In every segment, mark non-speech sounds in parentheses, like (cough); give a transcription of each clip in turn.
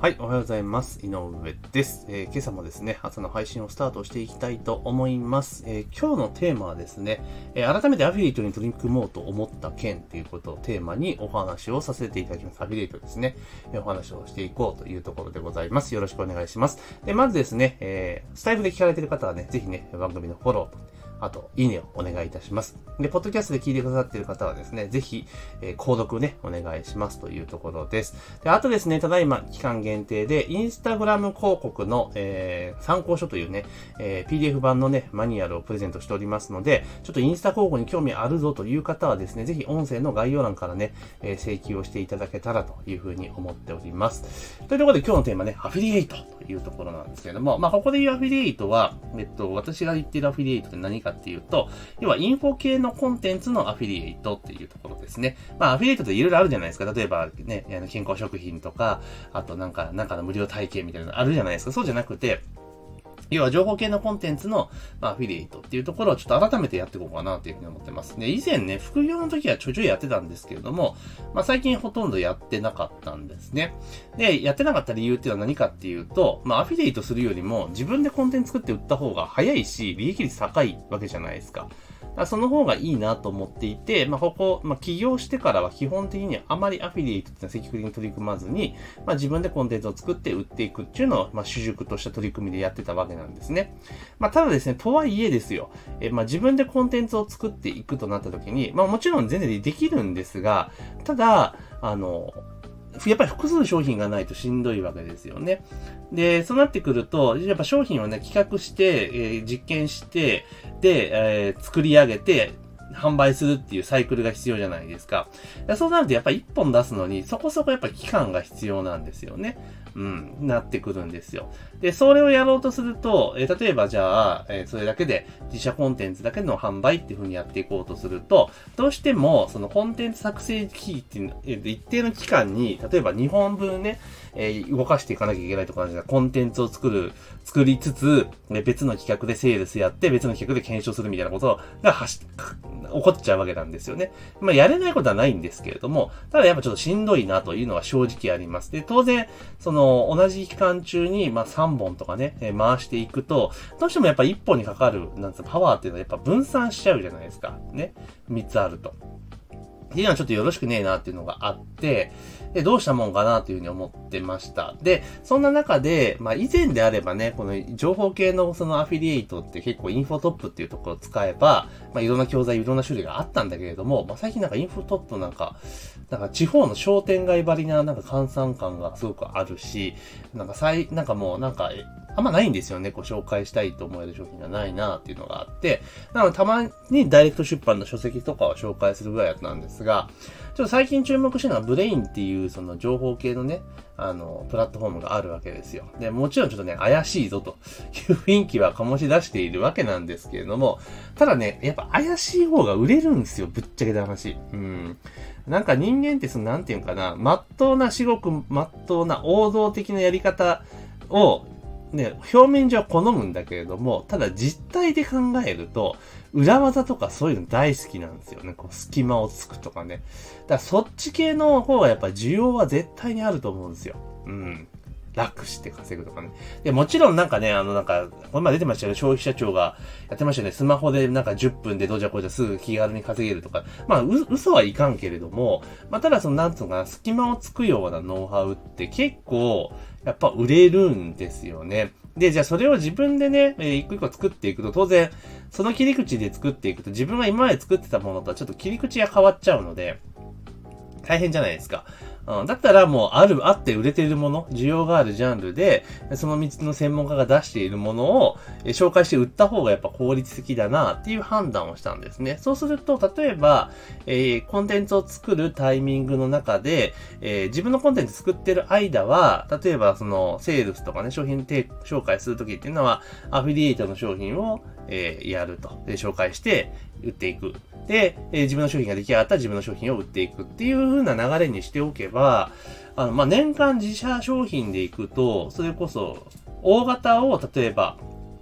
はい、おはようございます。井上です、えー今朝もですね、朝の配信をスタートしていきたいと思います。えー今日のテーマはですね、えー改めてアフィリエイトに取り組もうと思った件ということをテーマにお話をさせていただきます。アフィリエイトですね、えお話をしていこうというところでございます。よろしくお願いします。で、まずですね、えースタイフで聞かれている方はね、ぜひね、番組のフォロー、あと、いいねをお願いいたします。で、ポッドキャストで聞いてくださっている方はですね、ぜひ、えー購読ね、お願いしますというところです。で、あとですね、ただいま期間限定で、インスタグラム広告の、えー参考書というね、えー PDF 版のね、マニュアルをプレゼントしておりますので、ちょっとインスタ広告に興味あるぞという方はですね、ぜひ音声の概要欄からね、えー請求をしていただけたらというふうに思っております。というところで今日のテーマね、アフィリエイトというところなんですけれども、まあ、ここで言うアフィリエイトは、えっと、私が言っているアフィリエイトって何かかっていうと、要はインフォ系のコンテンツのアフィリエイトっていうところですね。まあ、アフィリエイトっていろいろあるじゃないですか。例えばね、健康食品とか、あとなんか、なんかの無料体験みたいなのあるじゃないですか。そうじゃなくて、要は情報系のコンテンツの、ま、アフィリエイトっていうところをちょっと改めてやっていこうかなというふうに思ってます。で、以前ね、副業の時はちょいちょいやってたんですけれども、まあ、最近ほとんどやってなかったんですね。で、やってなかった理由っていうのは何かっていうと、まあ、アフィリエイトするよりも自分でコンテンツ作って売った方が早いし、利益率高いわけじゃないですか。だからその方がいいなと思っていて、まあ、ここ、まあ、起業してからは基本的にはあまりアフィリエイトってのは積極的に取り組まずに、まあ、自分でコンテンツを作って売っていくっていうのを、まあ、主軸とした取り組みでやってたわけなんですね。まあ、ただですね、とはいえですよ、えまあ、自分でコンテンツを作っていくとなった時に、まあ、もちろん全然できるんですが、ただ、あの、やっぱり複数商品がないとしんどいわけですよね。で、そうなってくると、やっぱ商品をね、企画して、えー実験して、で、えー作り上げて、販売するっていうサイクルが必要じゃないですか。そうなるとやっぱり一本出すのに、そこそこやっぱ期間が必要なんですよね。うん、なってくるんですよ。で、それをやろうとすると、え例えばじゃあ、えそれだけで自社コンテンツだけの販売っていう風にやっていこうとすると、どうしてもそのコンテンツ作成期っていう、えー一定の期間に、例えば2本分ね、えー動かしていかなきゃいけないとかなんですが、コンテンツを作る、作りつつ、えー別の企画でセールスやって、別の企画で検証するみたいなことがはし、起こっちゃうわけなんですよね。まあ、やれないことはないんですけれども、ただやっぱちょっとしんどいなというのは正直あります。で、当然、その、同じ期間中に、まあ、3本とかね、え回していくと、どうしてもやっぱ1本にかかる、なんつうのパワーっていうのはやっぱ分散しちゃうじゃないですか。ね。3つあると。っていうのはちょっとよろしくねえなっていうのがあって、で、どうしたもんかなというふうに思ってました。で、そんな中で、まあ以前であればね、この情報系のそのアフィリエイトって結構インフォトップっていうところを使えば、まあいろんな教材、いろんな種類があったんだけれども、まあ最近なんかインフォトップなんか、なんか地方の商店街張りななんか換算感がすごくあるし、なんか最、なんかもうなんか、あんまないんですよね。こう紹介したいと思える商品がないなっていうのがあって、なのでたまにダイレクト出版の書籍とかを紹介するぐらいだったんですが、ちょっと最近注目してるのはブレインっていうその情報系のね、あの、プラットフォームがあるわけですよ。で、もちろんちょっとね、怪しいぞという雰囲気は醸し出しているわけなんですけれども、ただね、やっぱ怪しい方が売れるんですよ、ぶっちゃけた話。うん。なんか人間ってその、なんていうのかな、まっとうな、至極まっとうな王道的なやり方を、ね、表面上好むんだけれども、ただ実態で考えると、裏技とかそういうの大好きなんですよね。こう、隙間をつくとかね。だからそっち系の方がやっぱ需要は絶対にあると思うんですよ。うん。楽して稼ぐとかね。で、もちろんなんかね、あのなんか、この前出てましたよね、消費者庁がやってましたよね。スマホでなんか10分でどうじゃこうじゃすぐ気軽に稼げるとか。まあ、う嘘はいかんけれども、まあ、ただその、なんつうのかな、隙間をつくようなノウハウって結構、やっぱ売れるんですよね。で、じゃあそれを自分でね、えー一個一個作っていくと、当然、その切り口で作っていくと、自分が今まで作ってたものとはちょっと切り口が変わっちゃうので、大変じゃないですか。うん、だったらもうある、あって売れているもの、需要があるジャンルで、その3つの専門家が出しているものを紹介して売った方がやっぱ効率的だなっていう判断をしたんですね。そうすると、例えば、えーコンテンツを作るタイミングの中で、えー自分のコンテンツ作ってる間は、例えばそのセールスとかね、商品提紹介するときっていうのは、アフィリエイトの商品を、えーやると。で、紹介して売っていく。で、えー自分の商品が出来上がったら自分の商品を売っていくっていう風な流れにしておけば、あの、まあ、年間自社商品でいくと、それこそ、大型を、例えば、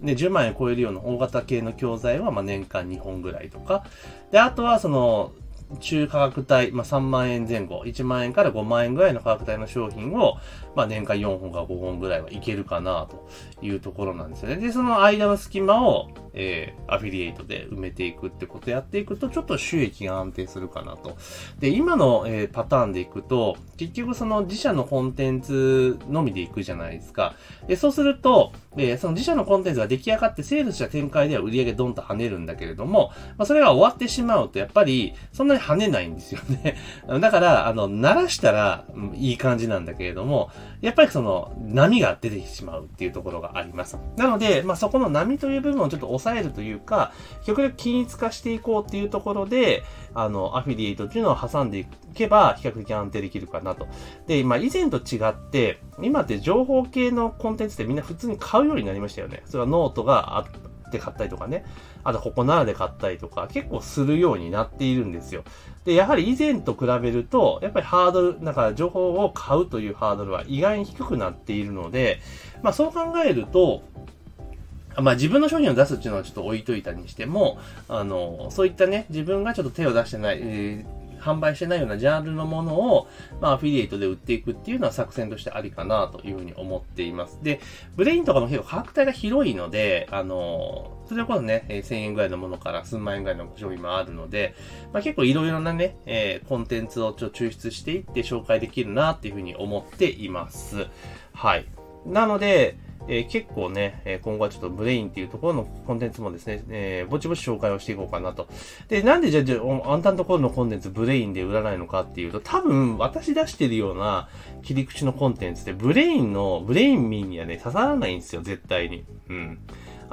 ね、10万円超えるような大型系の教材は、まあ、年間2本ぐらいとか。で、あとは、その、中価格帯、まあ、3万円前後、1万円から5万円ぐらいの価格帯の商品を、まあ年間4本か5本ぐらいはいけるかなというところなんですよね。で、その間の隙間を、えー、アフィリエイトで埋めていくってことやっていくと、ちょっと収益が安定するかなと。で、今の、えー、パターンでいくと、結局その自社のコンテンツのみでいくじゃないですか。で、そうすると、えー、その自社のコンテンツが出来上がってセールした展開では売り上げドンと跳ねるんだけれども、まあ、それが終わってしまうと、やっぱり、そんなに跳ねないんですよね。(laughs) だから、あの、鳴らしたら、いい感じなんだけれども、やっぱりその、波が出てきてしまうっていうところがあります。なので、まあ、そこの波という部分をちょっと抑えるというか、極力均一化していこうっていうところで、あの、アフィリエイトっていうのを挟んでいけば、比較的安定できるかなと。で、まあ、以前と違って、今って情報系のコンテンツってみんな普通に買うようになりましたよね。それはノートがあって買ったりとかね。あと、ココナラで買ったりとか、結構するようになっているんですよ。で、やはり以前と比べると、やっぱりハードル、なんか情報を買うというハードルは意外に低くなっているので、まあそう考えると、まあ自分の商品を出すっていうのはちょっと置いといたにしても、あの、そういったね、自分がちょっと手を出してない、えー販売してないようなジャンルのものを、まあ、アフィリエイトで売っていくっていうのは作戦としてありかなというふうに思っています。で、ブレインとかも結構価格帯が広いので、あの、それこそね、1000円ぐらいのものから数万円ぐらいの商品もあるので、まあ、結構いろいろなね、えー、コンテンツをちょ抽出していって紹介できるなっていうふうに思っています。はい。なので、えー、結構ね、え今後はちょっと Brain っていうところのコンテンツもですね、えー、ぼちぼち紹介をしていこうかなと。で、なんでじゃあ、じゃあ、あんたのところのコンテンツ Brain で売らないのかっていうと、多分私出してるような切り口のコンテンツって Brain の、 Brain 民にはね、刺さらないんですよ、絶対に。うん。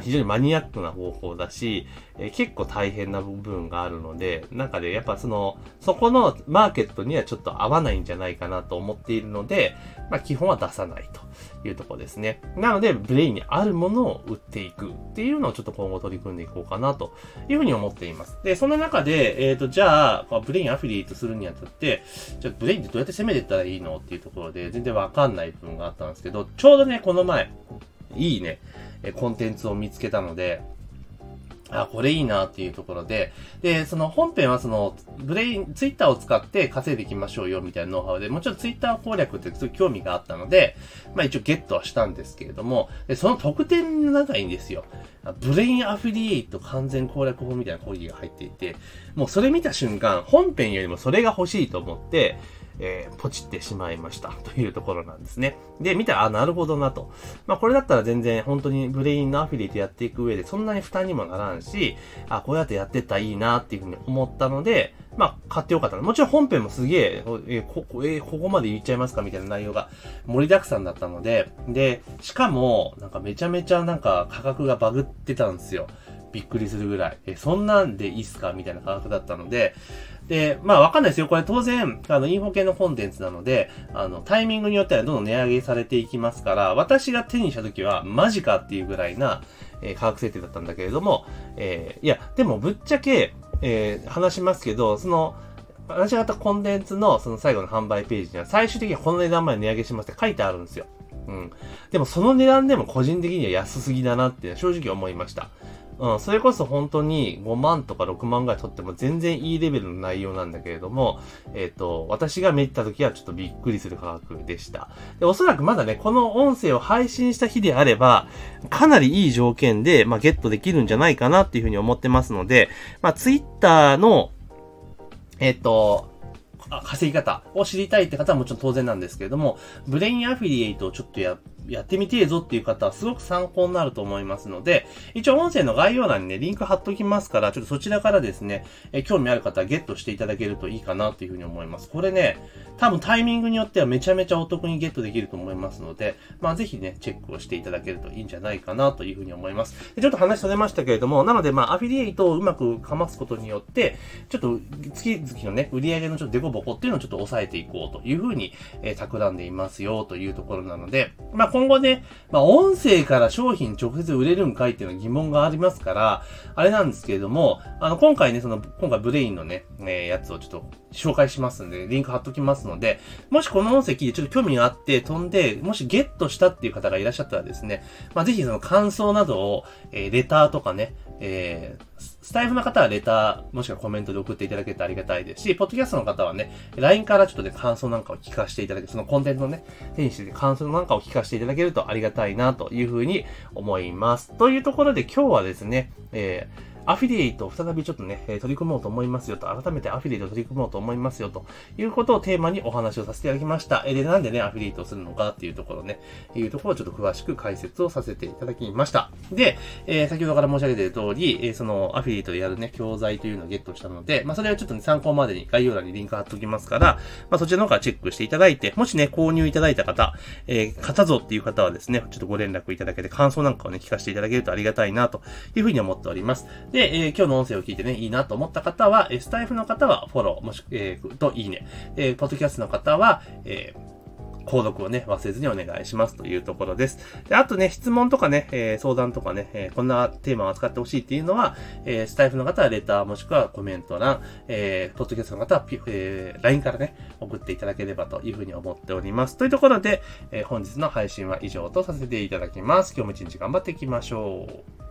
非常にマニアックな方法だし、え、結構大変な部分があるので、なんかで、ね、やっぱその、そこのマーケットにはちょっと合わないんじゃないかなと思っているので、まあ基本は出さないというとこですね。なので、 Brain にあるものを売っていくっていうのをちょっと今後取り組んでいこうかなというふうに思っています。で、そんな中で、えっ、ー、と、じゃあ、 Brain アフィリエイトするにあたって、じゃあ Brain ってどうやって攻めていったらいいのっていうところで、全然わかんない部分があったんですけど、ちょうどね、この前、いいね、コンテンツを見つけたので、あ、これいいなっていうところで、で、その本編はその、ブレイン、ツイッターを使って稼いでいきましょうよみたいなノウハウで、もちろんツイッター攻略ってすごい興味があったので、まあ一応ゲットはしたんですけれども、で、その特典の中にですよ、ブレインアフィリエイト完全攻略法みたいな講義が入っていて、もうそれ見た瞬間、本編よりもそれが欲しいと思って、えー、ポチってしまいました (laughs) というところなんですね。で、見たら、あ、なるほどなと。まあ、これだったら全然本当にブレインのアフィリエイトやっていく上でそんなに負担にもならんし、あ、こうやってやってったらいいなっていうふうに思ったので、まあ、買ってよかったなもちろん本編もすげえ、えー、こ、えー、ここまで言っちゃいますかみたいな内容が盛りだくさんだったので、で、しかも、なんかめちゃめちゃなんか価格がバグってたんですよ。びっくりするぐらい。え、そんなんでいいっすか？みたいな価格だったので、で、まあわかんないですよ。これ当然、あの、インフォ系のコンテンツなので、あの、タイミングによってはどんどん値上げされていきますから、私が手にした時は、マジかっていうぐらいな、えー、価格設定だったんだけれども、えー、いや、でもぶっちゃけ、えー、話しますけど、その、私がったコンテンツのその最後の販売ページには最終的にこの値段まで値上げしますって書いてあるんですよ。うん。でもその値段でも個人的には安すぎだなって正直思いました。うん、それこそ本当に5万とか6万ぐらい取っても全然いいレベルの内容なんだけれども、えっ、ー、と、私が見た時はちょっとびっくりする価格でした。で、おそらくまだね、この音声を配信した日であれば、かなりいい条件で、まあ、ゲットできるんじゃないかなっていうふうに思ってますので、まあ、ツイッターの、えっ、ー、と、稼ぎ方を知りたいって方はもちろん当然なんですけれども、ブレインアフィリエイトをちょっとやってやってみてえぞっていう方はすごく参考になると思いますので、一応音声の概要欄にね、リンク貼っときますから、ちょっとそちらからですね、え興味ある方はゲットしていただけるといいかなというふうに思います。これね、多分タイミングによってはめちゃめちゃお得にゲットできると思いますので、まあぜひね、チェックをしていただけるといいんじゃないかなというふうに思います。でちょっと話されましたけれども、なのでまあアフィリエイトをうまくかますことによって、ちょっと月々のね、売り上げのちょっとデコボコっていうのをちょっと抑えていこうというふうに、えー、企んでいますよというところなので、まあ今後ね、まあ、音声から商品直接売れるんかいっていうのは疑問がありますから、あれなんですけれども、あの、今回ね、その、今回ブレインのね、えー、やつをちょっと紹介しますんで、リンク貼っときますので、もしこの音声聞いてちょっと興味があって飛んで、もしゲットしたっていう方がいらっしゃったらですね、まあ、ぜひその感想などを、えー、レターとかね、えー、スタイフの方はレター、もしくはコメントで送っていただけるとありがたいですし、ポッドキャストの方はね、LINE からちょっとね、感想なんかを聞かせていただけ、そのコンテンツのね、手にして感想なんかを聞かせていただけるとありがたいなというふうに思います。というところで今日はですね、えーアフィリエイトを再びちょっとね、取り組もうと思いますよと、改めてアフィリエイトを取り組もうと思いますよということをテーマにお話をさせていただきました。えで、なんでね、アフィリエイトをするのかっていうところね、いうところをちょっと詳しく解説をさせていただきました。で、えー、先ほどから申し上げている通り、えー、そのアフィリエイトでやるね、教材というのをゲットしたので、まあ、それはちょっとね、参考までに概要欄にリンク貼っておきますから、まあ、そちらの方からチェックしていただいて、もしね、購入いただいた方、えー、型像っていう方はですね、ちょっとご連絡いただけて感想なんかをね、聞かせていただけるとありがたいなというふうに思っております。で、えー、今日の音声を聞いてね、いいなと思った方は、スタイフの方はフォロー、もしくは、えー、といいね。えー、ポッドキャストの方は、えー購読をね、忘れずにお願いしますというところです。であとね、質問とかね、えー、相談とかね、えー、こんなテーマを扱ってほしいっていうのは、えー、スタイフの方はレターもしくはコメント欄、えー、ポッドキャストの方は、えー、LINE からね、送っていただければというふうに思っております。というところで、えー、本日の配信は以上とさせていただきます。今日も一日頑張っていきましょう。